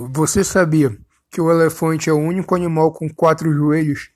Você sabia que o elefante é o único animal com quatro joelhos?